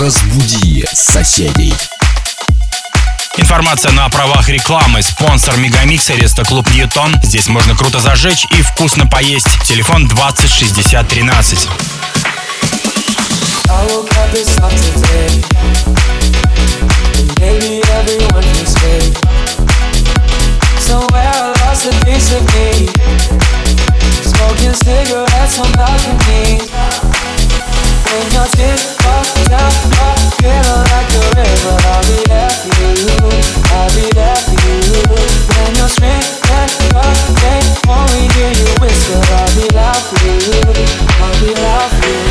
Разбуди соседей. Информация на правах рекламы. Спонсор Мегамикса Реста Клуб Ньютон. Здесь можно круто зажечь и вкусно поесть. Телефон 20 60 13. I woke up this up today. Maybe everyone. Somewhere I lost a piece of me. Smoking cigarettes on balconies. When you're you And you say, "Can you say, 'I'll do it with you?' I'll be like you, I'll be for you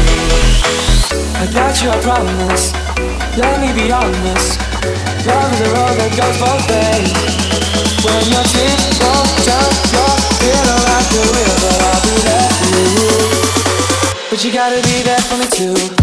I gotta be there for me too.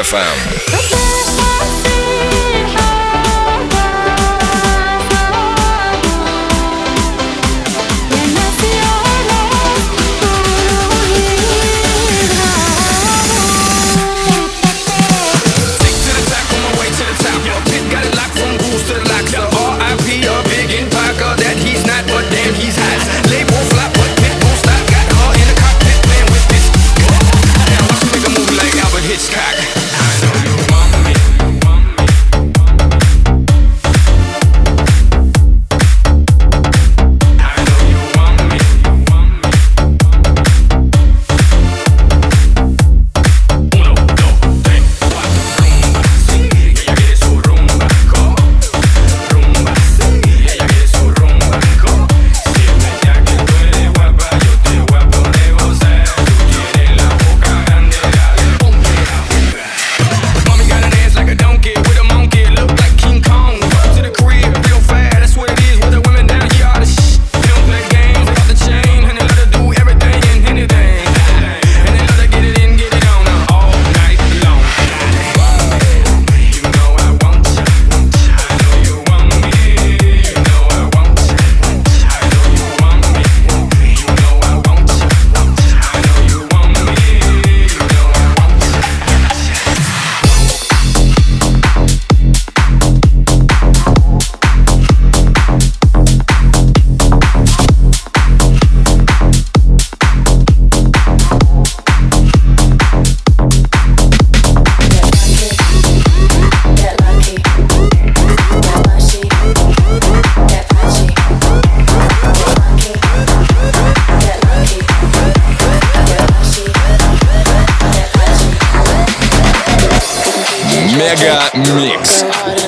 FM.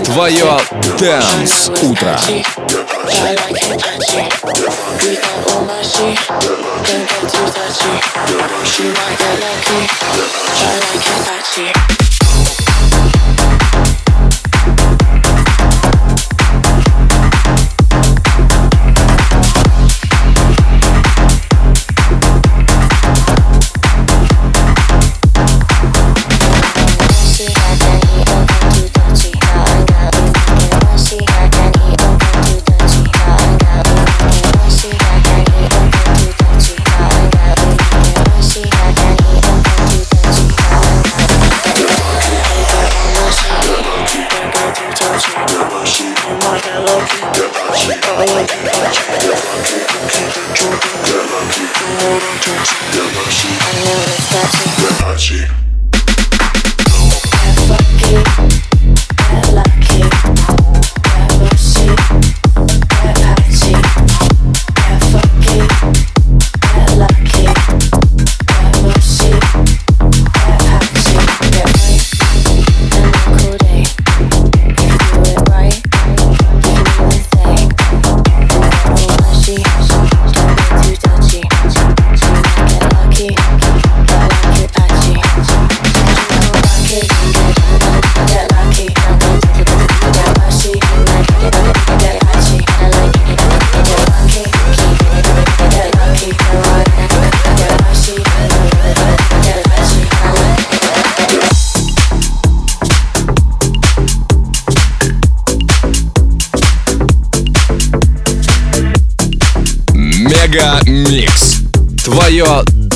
Твое Дэнс Утро. Try like Apache. see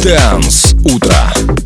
Дэнс Утро.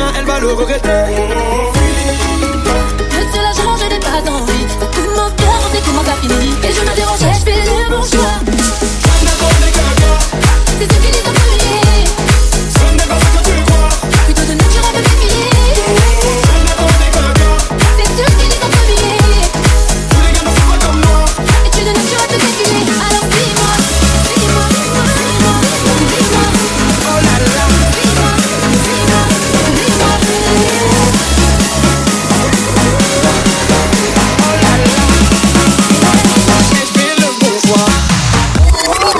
bien, elle va le regretter. Monsieur là, je rangeais des pas d'envie. Tout mon cœur, on sait comment ça finit. Et je me dérangeais, je fais le bon choix. C'est ce